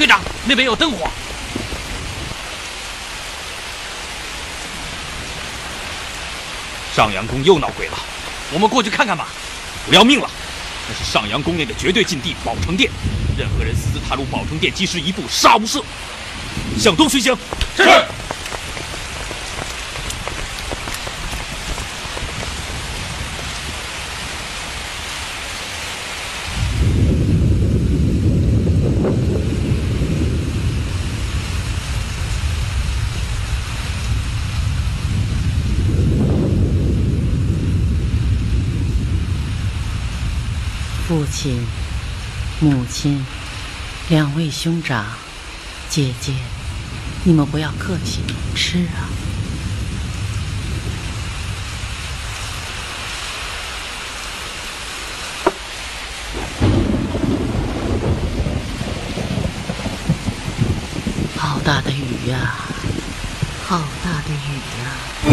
队长，那边有灯火。上阳宫又闹鬼了，我们过去看看吧。不要命了，那是上阳宫内的绝对禁地宝成殿，任何人私自踏入宝成殿，即是一步，杀无赦。向东随行。是。亲、母亲、两位兄长、姐姐、你们不要客气，吃啊。好大的雨呀、好大的雨呀、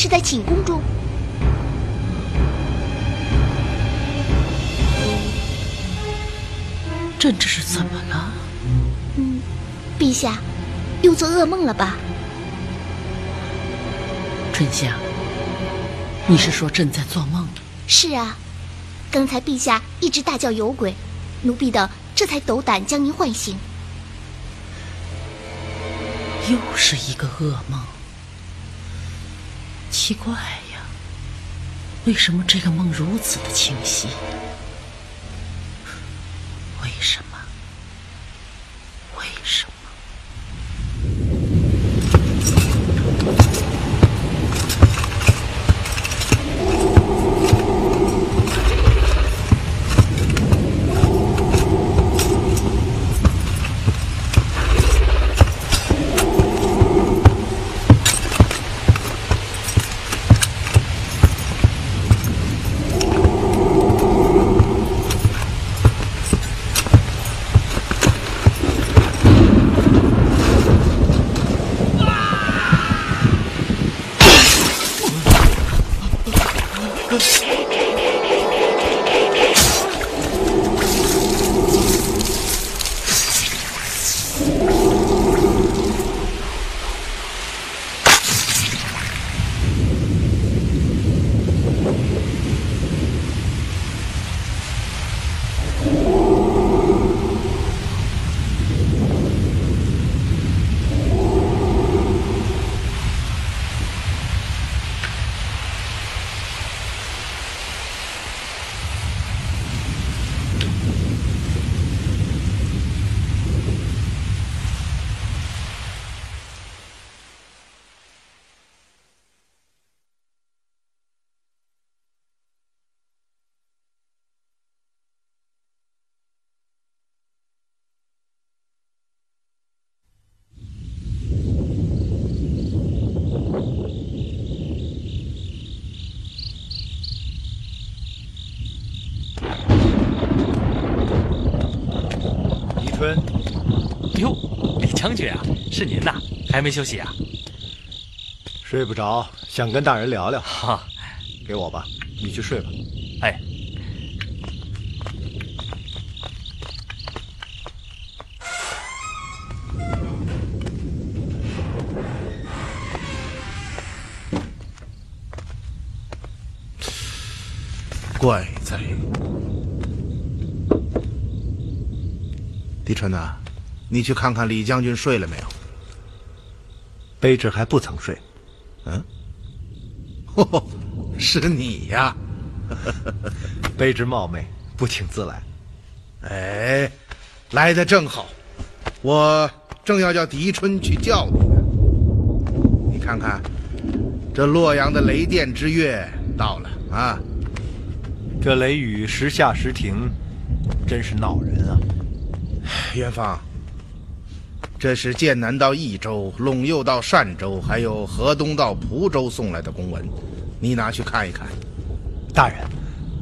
是在寝宫中，朕这是怎么了？嗯，陛下又做噩梦了吧？春香，你是说朕在做梦？是啊，刚才陛下一直大叫有鬼，奴婢等这才斗胆将您唤醒。又是一个噩梦。奇怪呀，为什么这个梦如此的清晰？为什么？为什么？宜春，哟，李将军啊，是您呐，还没休息啊？睡不着，想跟大人聊聊。哈，给我吧，你去睡吧。哎，怪哉！狄春呐，你去看看李将军睡了没有？卑职还不曾睡。嗯，哦，是你呀！卑职冒昧，不请自来。哎，来的正好，我正要叫狄春去叫你呢。你看看，这洛阳的雷电之月到了啊！这雷雨时下时停，真是恼人啊！元芳，这是剑南到益州、陇右到单州，还有河东到蒲州送来的公文，你拿去看一看。大人，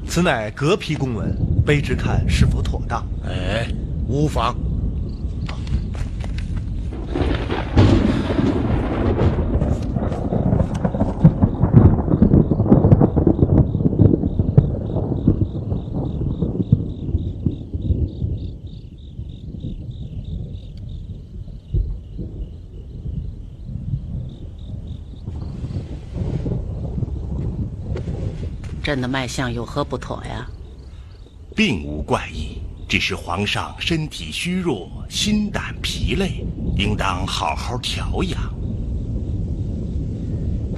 此乃革批公文，卑职看是否妥当？哎，无妨。朕的脉象有何不妥呀？并无怪异，只是皇上身体虚弱，心胆疲累，应当好好调养。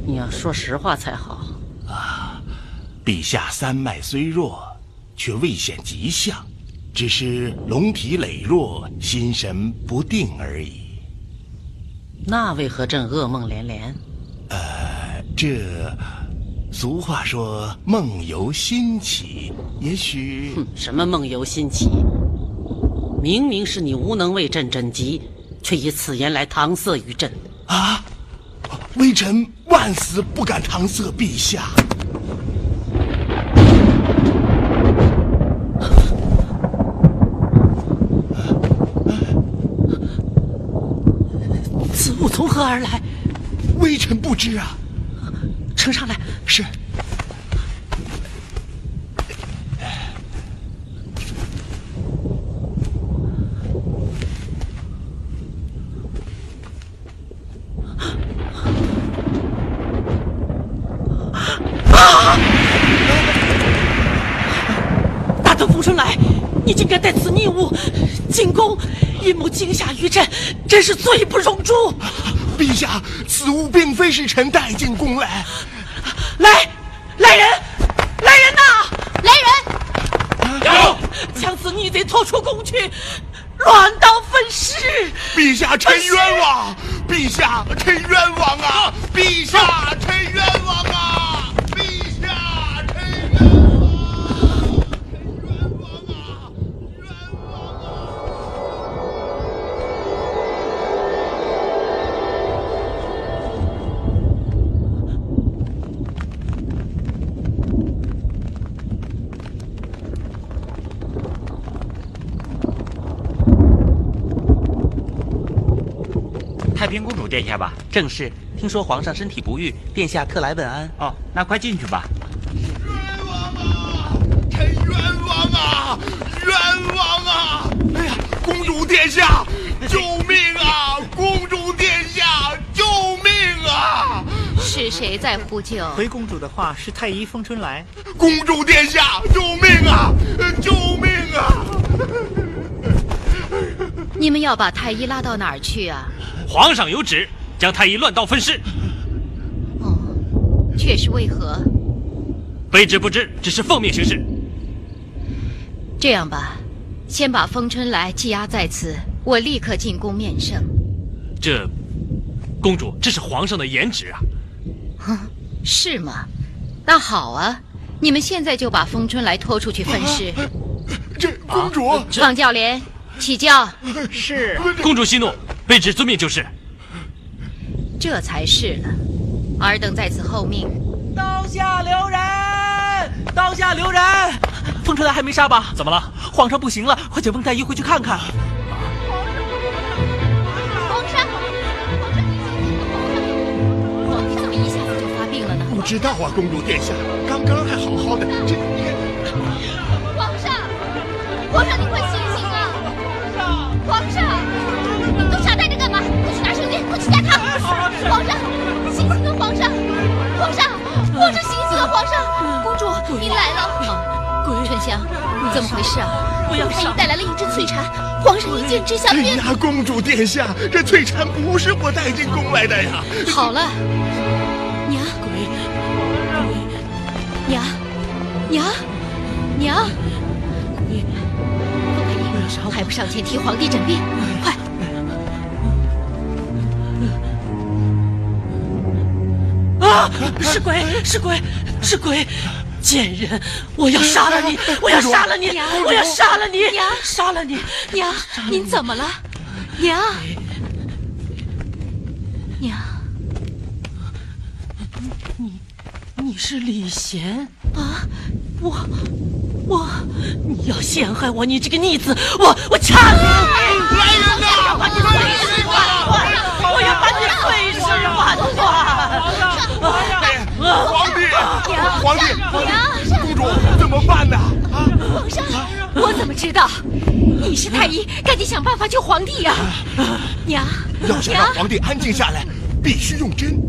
你要说实话才好。啊陛下三脉虽弱，却未显疾象，只是龙体羸弱，心神不定而已。那为何朕噩梦连连？呃这俗话说“梦游心起”，也许哼，什么梦游心起？明明是你无能为朕诊疾，却以此言来搪塞于朕。啊，微臣万死不敢搪塞陛下。此物从何而来？微臣不知啊。呈上来。是。大德风春来，你竟敢带此逆物进宫，阴谋惊吓于朕，真是罪不容诛。陛下，此物并非是臣带进宫来。来，来人，来人呐！来人，有，将此逆贼拖出宫去，乱刀分尸。陛下，臣冤枉！陛下，臣冤枉啊！陛下，太平公主殿下吧？正是。听说皇上身体不愈，殿下特来问安。哦，那快进去吧。冤枉啊！臣冤枉啊！冤枉啊！哎呀，公主殿下，救命啊！公主殿下，救命啊！是谁在呼救？回公主的话是太医风春来。公主殿下，救命啊！救命啊！你们要把太医拉到哪儿去啊？皇上有旨，将太医乱刀分尸。哦，却是为何？卑职不知，只是奉命行事。这样吧，先把风春来羁押在此，我立刻进宫面圣。这，公主，这是皇上的严旨啊！哼，是吗？那好啊，你们现在就把风春来拖出去分尸。这公主，方教廉，起轿。是。公主息怒，卑职遵命就是。这才是呢。尔等在此候命。刀下留人！刀下留人！风春来还没杀吧？怎么了？皇上不行了，快请凤太医回去看看。皇上，皇上，皇帝怎么一下子就发病了呢？不知道啊，公主殿下，刚刚还好好的，这皇上，皇上，你快醒醒啊！皇上，你皇上，醒醒啊！皇上，皇上，皇上醒醒啊！皇上，公主，你来了。春香，怎么回事啊？不要太医带来了一只翠蝉，皇上一见之下便……哎呀，公主殿下，这翠蝉不是我带进宫来的呀！好了，娘，鬼，娘，娘，娘，鬼，凤太医，还不上前替皇帝诊病？快！啊！是鬼，是鬼，是鬼！贱人，我要杀了你！我要杀了你！我要杀了你！娘，杀了你！娘，您怎么了？娘，娘，你，你是李贤啊！我，我，你要陷害我！你这个逆子！我，我掐死你！来人呐！把你碎尸万段！我要把你碎尸万段！皇帝，娘，皇帝，娘，公主怎么办呢？啊！皇上，我怎么知道？你是太医，赶紧想办法救皇帝呀！娘，要想让皇帝安静下来，必须用针。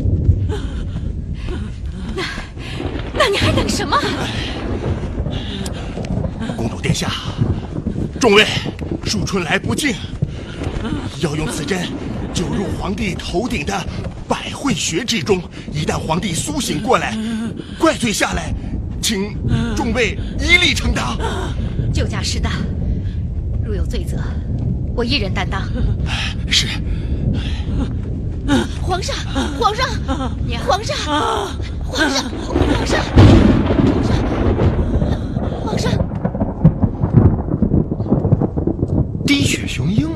那你还等什么？公主殿下，众位，恕春来不敬，要用此针灸入皇帝头顶的百会穴之中。一旦皇帝苏醒过来，怪罪下来，请众位一力承担。救驾失当，如有罪责，我一人担当。是。皇上，皇上，娘，皇上，皇上，皇上，皇上，滴血雄鹰。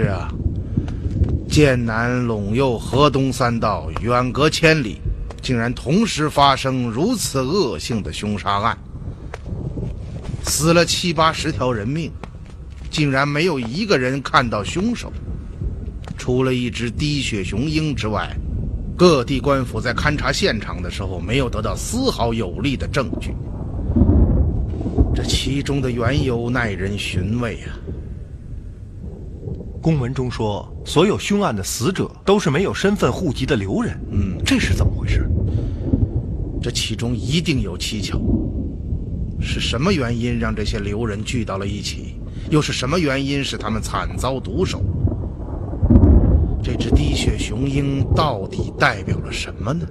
是啊，剑南、陇右、河东三道，远隔千里，竟然同时发生如此恶性的凶杀案，死了七八十条人命，竟然没有一个人看到凶手。除了一只滴血雄鹰之外，各地官府在勘察现场的时候，没有得到丝毫有力的证据。这其中的缘由耐人寻味啊！公文中说，所有凶案的死者都是没有身份户籍的流人。嗯，这是怎么回事？这其中一定有蹊跷。是什么原因让这些流人聚到了一起？又是什么原因使他们惨遭毒手？这只滴血雄鹰到底代表了什么呢？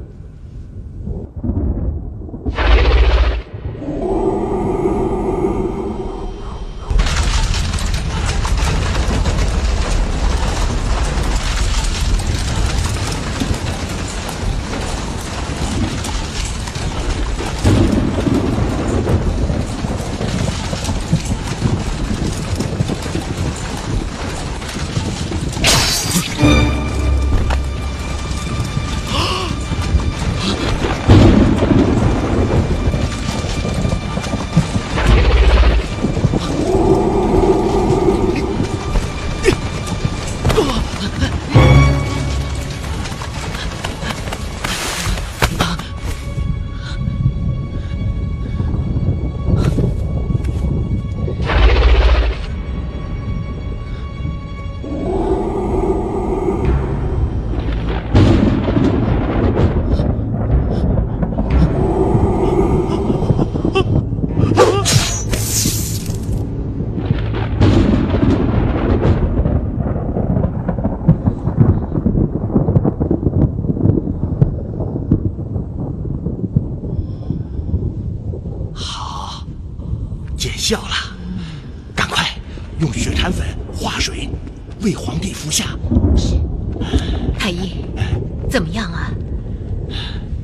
怎么样啊？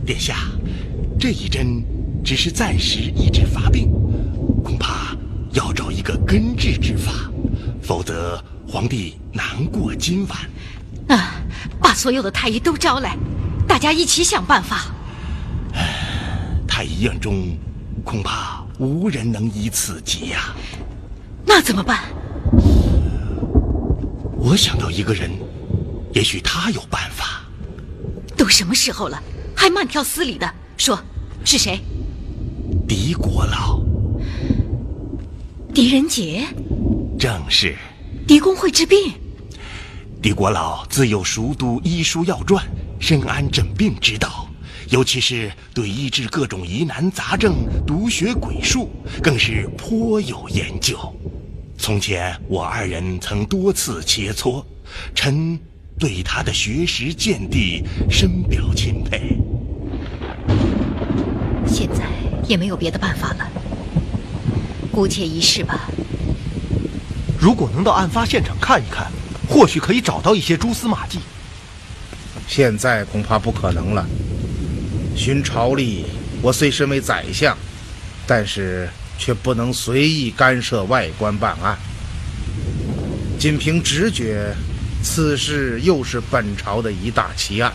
殿下，这一针只是暂时医治发病，恐怕要找一个根治之法，否则皇帝难过今晚。啊，把所有的太医都招来，大家一起想办法。太医院中恐怕无人能医此疾呀、那怎么办？我想到一个人，也许他有办法。都什么时候了，还慢条斯理的说是谁？狄国老狄仁杰，正是。狄公会治病。狄国老自幼熟读医书药传，深谙诊病之道，尤其是对医治各种疑难杂症、毒血鬼术，更是颇有研究。从前我二人曾多次切磋，臣对他的学识见地深表钦佩。现在也没有别的办法了，姑且一试吧。如果能到案发现场看一看，或许可以找到一些蛛丝马迹。现在恐怕不可能了。寻朝历，我虽身为宰相，但是却不能随意干涉外官办案。仅凭直觉，此事又是本朝的一大奇案。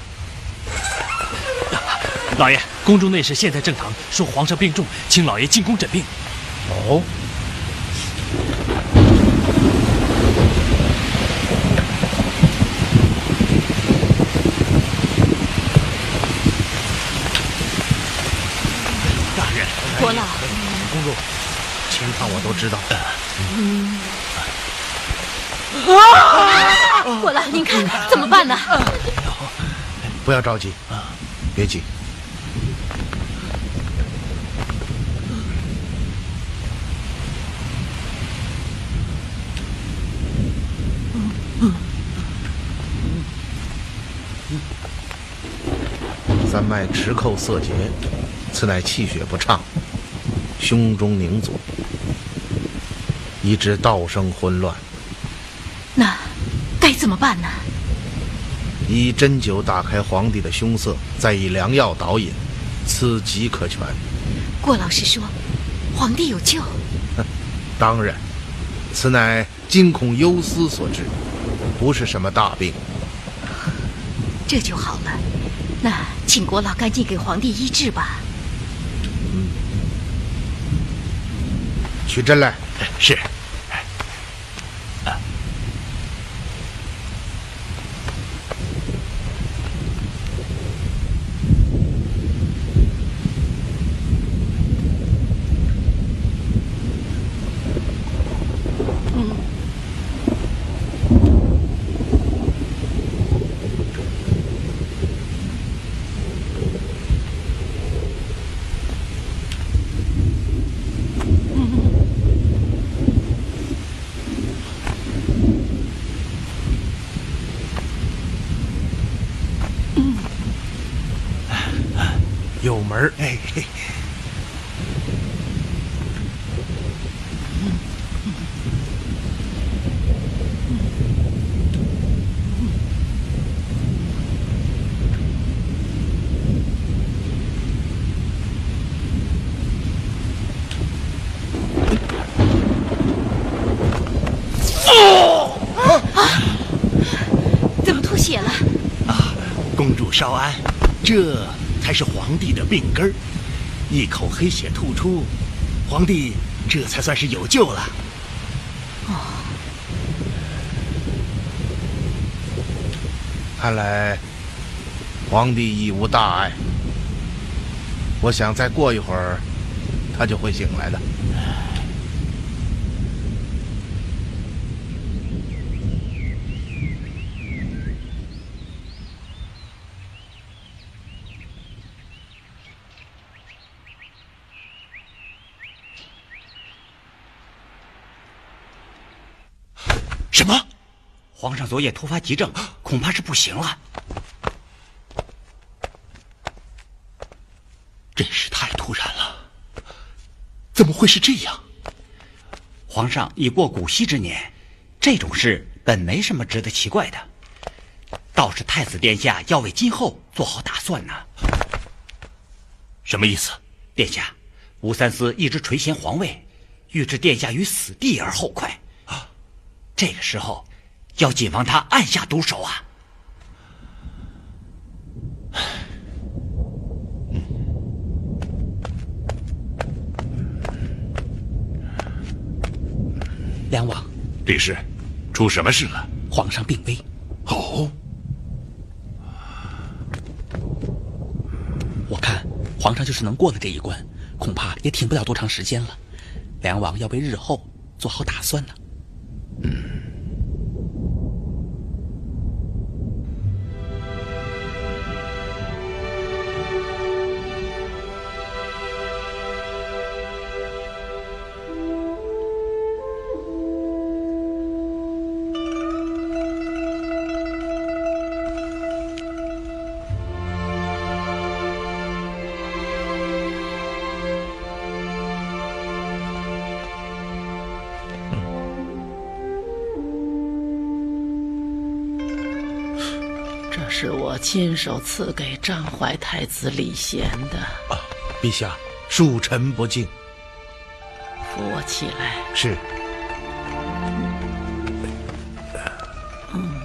老爷，宫中内侍现在正堂，说皇上病重，请老爷进宫诊病。哦，大人，国老，公主，情况我都知道。过来您看怎么办呢？不要着急别急。三脉持扣色结此乃气血不畅胸中凝阻以致道生混乱。那怎么办呢？以针灸打开皇帝的胸塞，再以良药导引，此即可全。郭老师说，皇帝有救。当然，此乃惊恐忧思所致，不是什么大病。这就好了。那请国老赶紧给皇帝医治吧。嗯取针来。是。有门儿哎嘿。怎么吐血了？啊，公主稍安，这才是皇帝的病根儿。一口黑血吐出，皇帝这才算是有救了。看来皇帝已无大碍。我想再过一会儿，他就会醒来的。什么？昨夜突发急症，恐怕是不行了。真是太突然了，怎么会是这样？皇上已过古稀之年，这种事本没什么值得奇怪的。倒是太子殿下要为今后做好打算呢。什么意思？殿下，吴三思一直垂涎皇位，欲置殿下于死地而后快。啊这个时候，要谨防他暗下毒手啊！梁王，李氏，出什么事了？皇上病危。哦，我看皇上就是能过了这一关，恐怕也挺不了多长时间了。梁王要为日后做好打算呢。这亲手赐给张怀太子李贤的，陛下，恕臣不敬。扶我起来。是。嗯，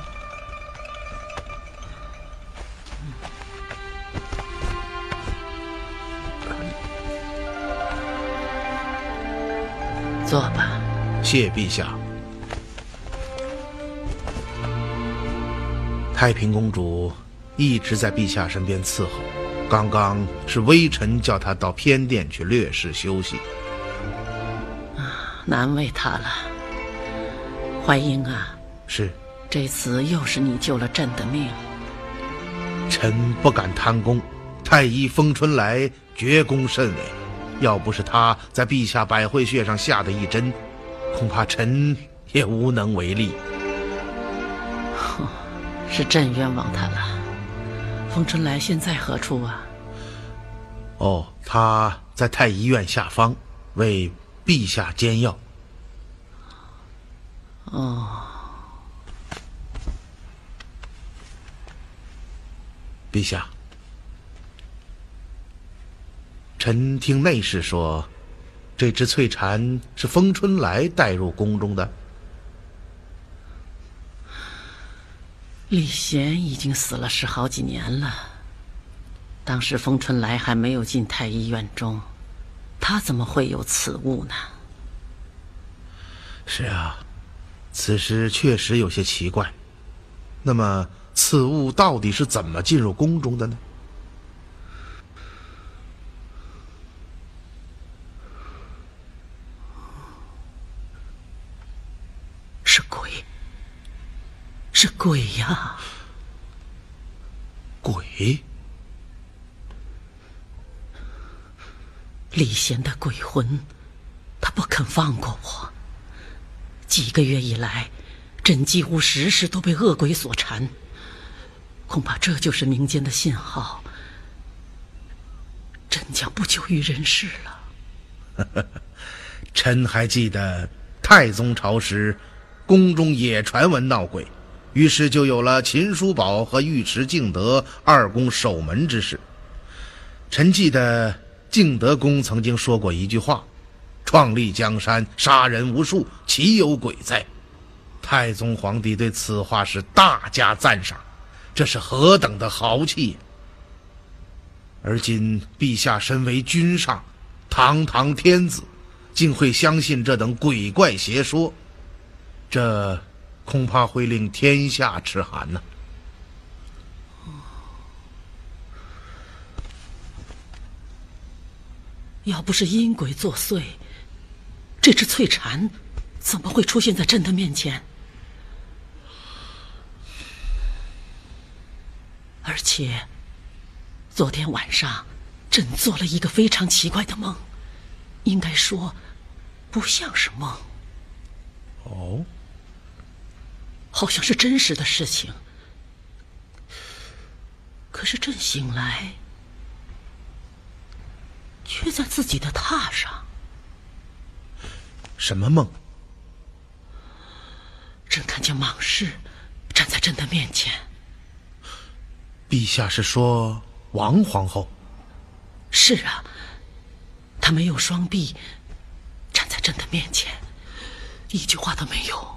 坐吧。谢陛下。太平公主一直在陛下身边伺候，刚刚是微臣叫他到偏殿去略事休息。难为他了。怀英啊，是，这次又是你救了朕的命。臣不敢贪功，太医封春来绝功甚伟，要不是他在陛下百会穴上下的一针，恐怕臣也无能为力。是朕冤枉他了。风春来现在何处啊？哦，他在太医院下方，为陛下煎药。哦，陛下，臣听内侍说，这只翠蝉是风春来带入宫中的。李贤已经死了十好几年了。当时风春来还没有进太医院中，他怎么会有此物呢？是啊，此事确实有些奇怪。那么，此物到底是怎么进入宫中的呢？是鬼，是鬼呀！鬼？李贤的鬼魂，他不肯放过我。几个月以来，朕几乎时时都被恶鬼所缠。恐怕这就是民间的信号，朕将不久于人世了。臣还记得太宗朝时，宫中也传闻闹鬼，于是就有了秦叔宝和尉迟敬德二公守门之事。臣记得敬德公曾经说过一句话：“创立江山，杀人无数，岂有鬼哉？”太宗皇帝对此话是大加赞赏，这是何等的豪气！而今陛下身为君上，堂堂天子，竟会相信这等鬼怪邪说，这恐怕会令天下齿寒呐、要不是阴鬼作祟，这只翠蝉怎么会出现在朕的面前？而且，昨天晚上，朕做了一个非常奇怪的梦，应该说，不像是梦，哦，好像是真实的事情。可是朕醒来，却在自己的榻上。什么梦？朕看见蟒氏站在朕的面前，陛下是说王皇后？是啊，她没有双臂，站在朕的面前，一句话都没有。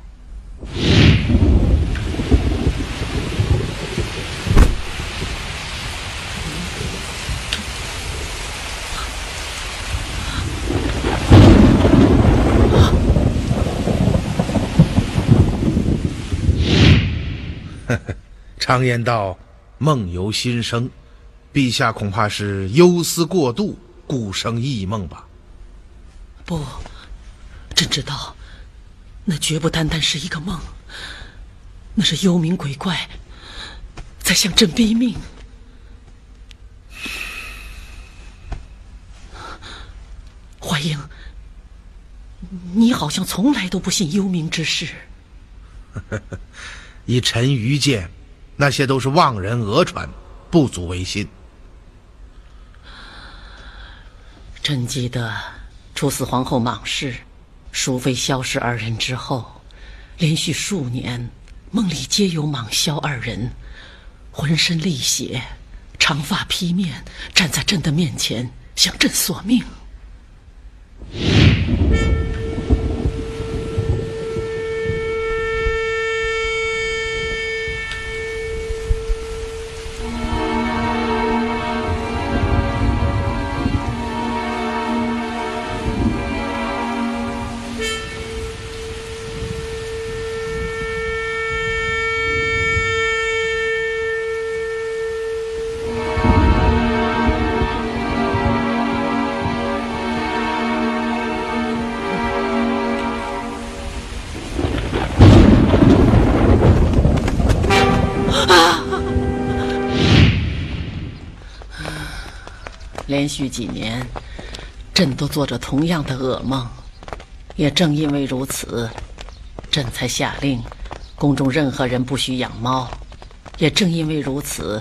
常言道，梦由心生，陛下恐怕是忧思过度，故生异梦吧？不，朕知道，那绝不单单是一个梦，那是幽冥鬼怪在向朕逼命。怀英，你好像从来都不信幽冥之事。以臣愚见，那些都是妄人讹传，不足为信。朕记得处死皇后蟒氏、淑妃萧氏二人之后，连续数年梦里皆有蟒萧二人，浑身沥血，长发披面，站在朕的面前向朕索命。连续几年，朕都做着同样的噩梦。也正因为如此，朕才下令，宫中任何人不许养猫，也正因为如此，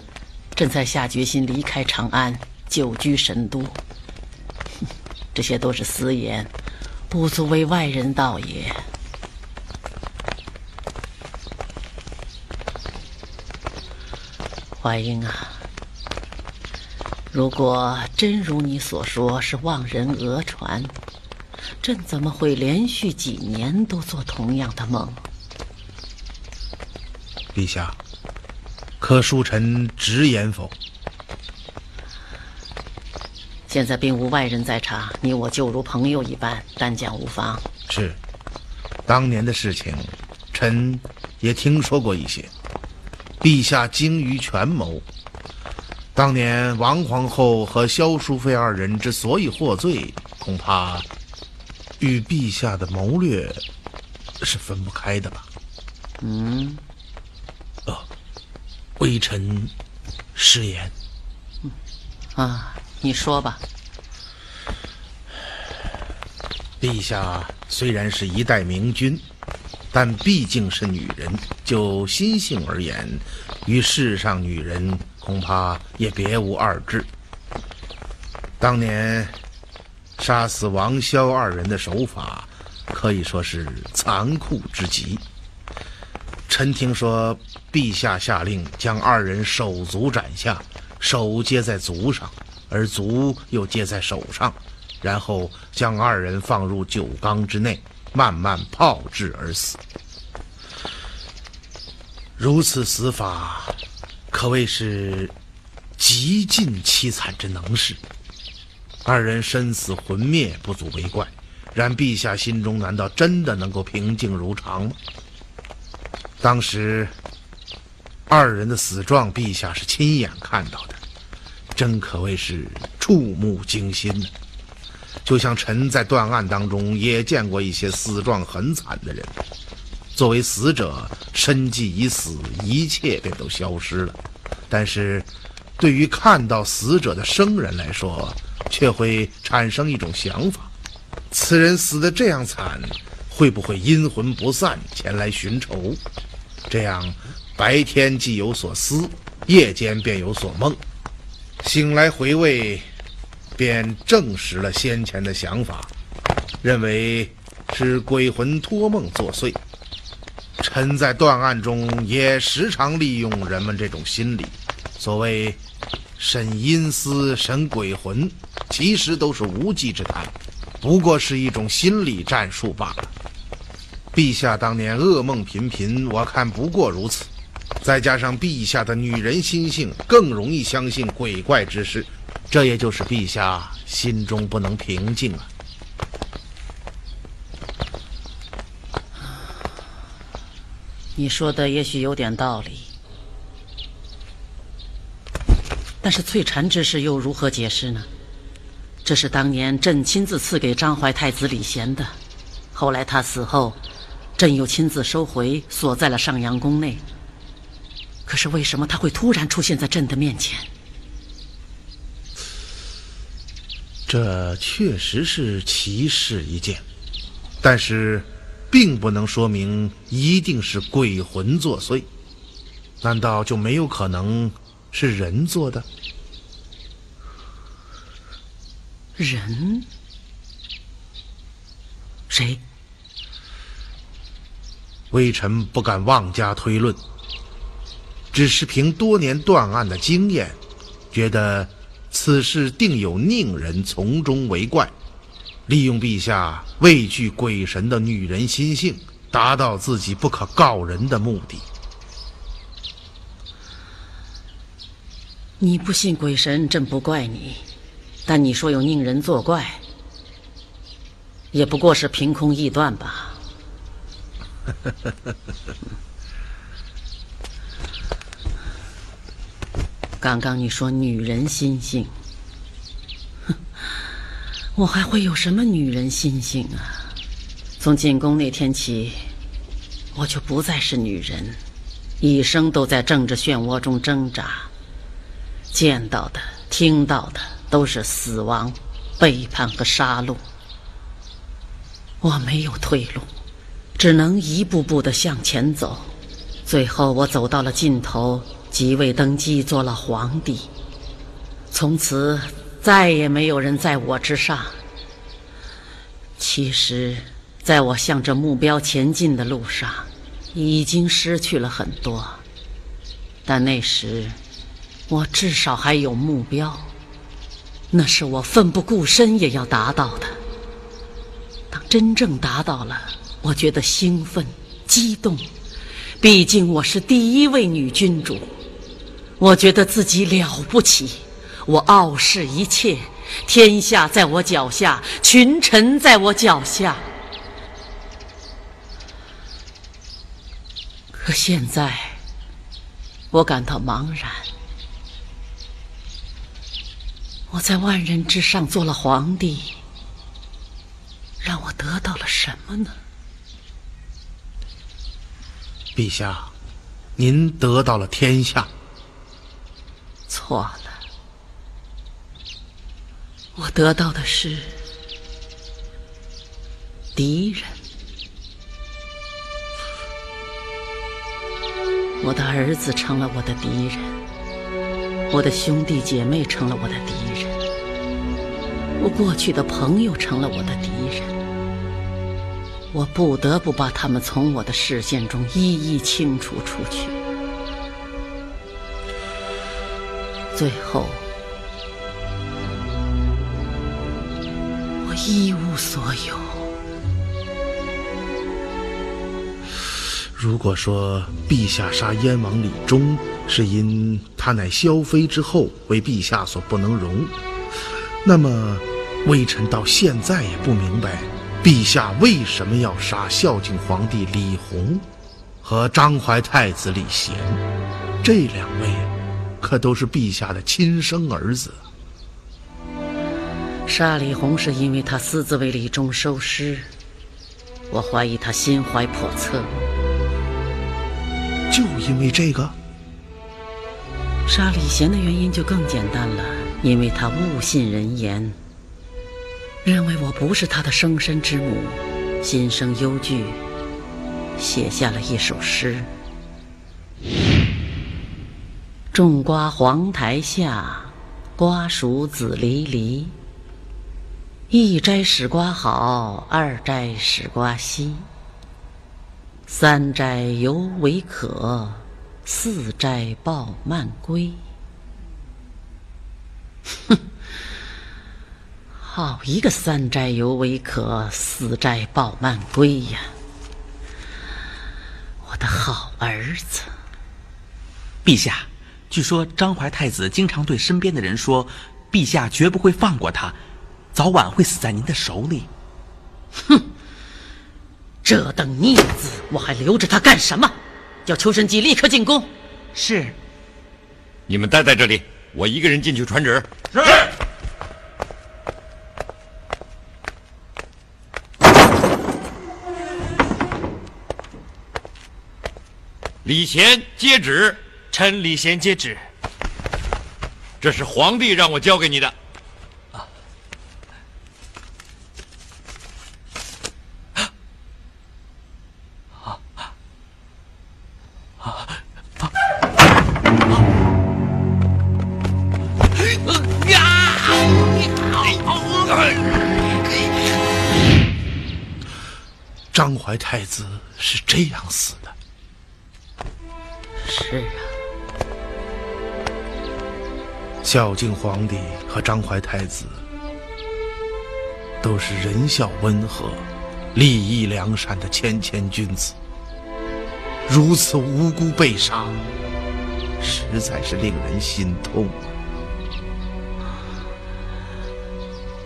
朕才下决心离开长安，久居神都。这些都是私言，不足为外人道也。怀英啊，如果真如你所说是望人讹传，朕怎么会连续几年都做同样的梦？陛下，可恕臣直言否？现在并无外人在场，你我就如朋友一般，单讲无妨。是，当年的事情，臣也听说过一些。陛下精于权谋，当年王皇后和萧淑妃二人之所以获罪，恐怕与陛下的谋略是分不开的吧？嗯。哦微臣失言。啊，你说吧。陛下虽然是一代明君，但毕竟是女人。就心性而言，与世上女人恐怕也别无二致。当年杀死王萧二人的手法，可以说是残酷之极。臣听说。陛下下令将二人手足斩下，手接在足上，而足又接在手上，然后将二人放入酒缸之内，慢慢泡制而死。如此死法，可谓是极尽凄惨之能事。二人身死魂灭，不足为怪。然陛下心中难道真的能够平静如常吗？当时。二人的死状，陛下是亲眼看到的，真可谓是触目惊心呢。就像臣在断案当中也见过一些死状很惨的人，作为死者，身既已死，一切便都消失了。但是，对于看到死者的生人来说，却会产生一种想法：此人死的这样惨，会不会阴魂不散前来寻仇？这样。白天既有所思，夜间便有所梦，醒来回味，便证实了先前的想法，认为是鬼魂托梦作祟。臣在断案中也时常利用人们这种心理，所谓审阴司、审鬼魂，其实都是无稽之谈，不过是一种心理战术罢了。陛下当年噩梦频频，我看不过如此。再加上陛下的女人心性，更容易相信鬼怪之事，这也就是陛下心中不能平静啊。你说的也许有点道理，但是翠蝉之事又如何解释呢？这是当年朕亲自赐给张怀太子李贤的，后来他死后，朕又亲自收回，锁在了上阳宫内。可是为什么他会突然出现在朕的面前？这确实是奇事一件，但是，并不能说明一定是鬼魂作祟。难道就没有可能是人做的？人？谁？微臣不敢妄加推论。只是凭多年断案的经验，觉得此事定有宁人从中为怪，利用陛下畏惧鬼神的女人心性，达到自己不可告人的目的。你不信鬼神，朕不怪你；但你说有佞人作怪，也不过是凭空臆断吧。刚刚你说女人心性，哼，我还会有什么女人心性啊？从进宫那天起，我就不再是女人，一生都在政治漩涡中挣扎，见到的、听到的都是死亡、背叛和杀戮。我没有退路，只能一步步的向前走，最后我走到了尽头。即位登基做了皇帝，从此再也没有人在我之上。其实，在我向着目标前进的路上，已经失去了很多，但那时，我至少还有目标，那是我奋不顾身也要达到的。当真正达到了，我觉得兴奋、激动，毕竟我是第一位女君主，我觉得自己了不起，我傲视一切。天下在我脚下，群臣在我脚下。可现在，我感到茫然。我在万人之上做了皇帝，让我得到了什么呢？陛下，您得到了天下。错了。我得到的是敌人，我的儿子成了我的敌人，我的兄弟姐妹成了我的敌人，我过去的朋友成了我的敌人，我不得不把他们从我的视线中一一清除出去，最后。一无所有。如果说陛下杀燕王李忠是因他乃萧妃之后，为陛下所不能容，那么微臣到现在也不明白，陛下为什么要杀孝敬皇帝李弘和张怀太子李贤？这两位可都是陛下的亲生儿子。杀李弘是因为他私自为李忠收尸，我怀疑他心怀叵测。就因为这个？杀李贤的原因就更简单了，因为他误信人言，认为我不是他的生身之母，心生忧惧，写下了一首诗：种瓜黄台下，瓜熟子离离。一摘使瓜好，二摘使瓜稀，三摘犹为可，四摘抱慢归。哼，好一个三摘犹为可，四摘抱慢归呀！我的好儿子，陛下，据说张怀太子经常对身边的人说，陛下绝不会放过他。早晚会死在您的手里。哼！这等逆子，我还留着他干什么？叫求神机立刻进宫。是。你们待在这里，我一个人进去传旨。是。李贤接旨。臣李贤接旨。这是皇帝让我交给你的。怀太子是这样死的。是啊，孝敬皇帝和张怀太子都是仁孝温和、利益良善的谦谦君子，如此无辜被杀，实在是令人心痛。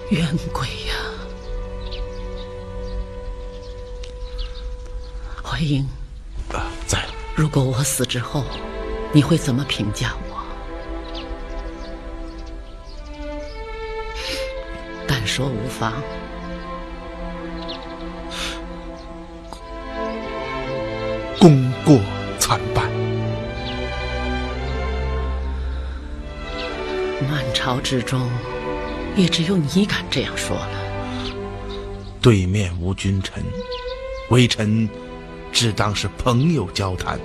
冤鬼呀！怀英，在。如果我死之后，你会怎么评价我？但说无妨。功过参半。满朝之中，也只有你敢这样说了。对面无君臣，微臣。只当是朋友交谈。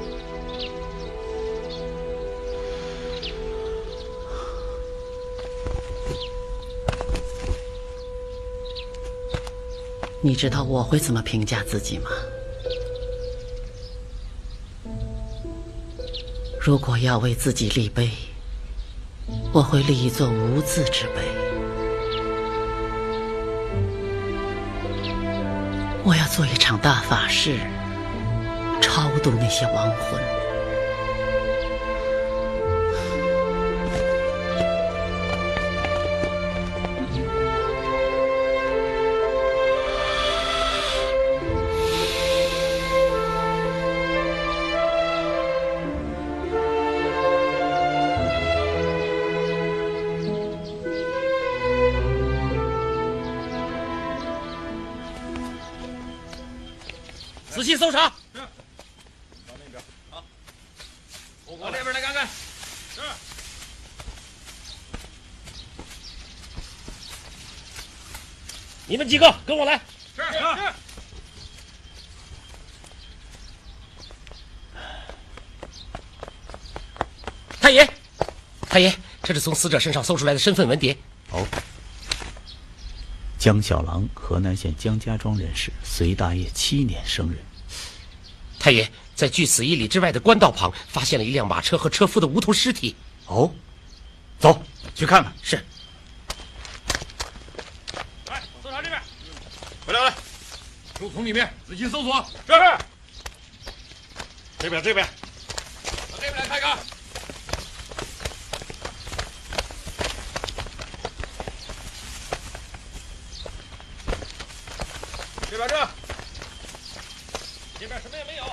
你知道我会怎么评价自己吗？如果要为自己立碑我会立一座无字之碑。我要做一场大法事超度那些亡魂。跟我来。是是。太爷，太爷，这是从死者身上搜出来的身份文牒。哦。江小郎，河南县江家庄人士，隋大业七年生人。太爷，在距此一里之外的官道旁，发现了一辆马车和车夫的无头尸体。哦，走去看看。是。来，搜查这边。回来，回来。树丛里面仔细搜索。是。这边，这边。到这边来看看。这边这，这边什么也没有。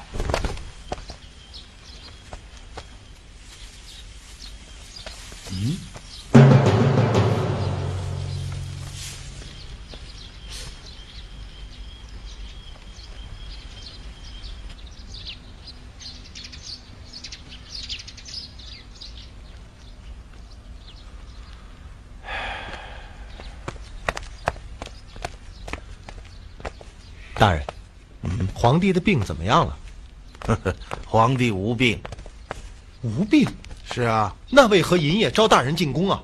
嗯。大人，嗯，皇帝的病怎么样了？呵呵，皇帝无病。无病？是啊。那为何银夜召大人进宫啊？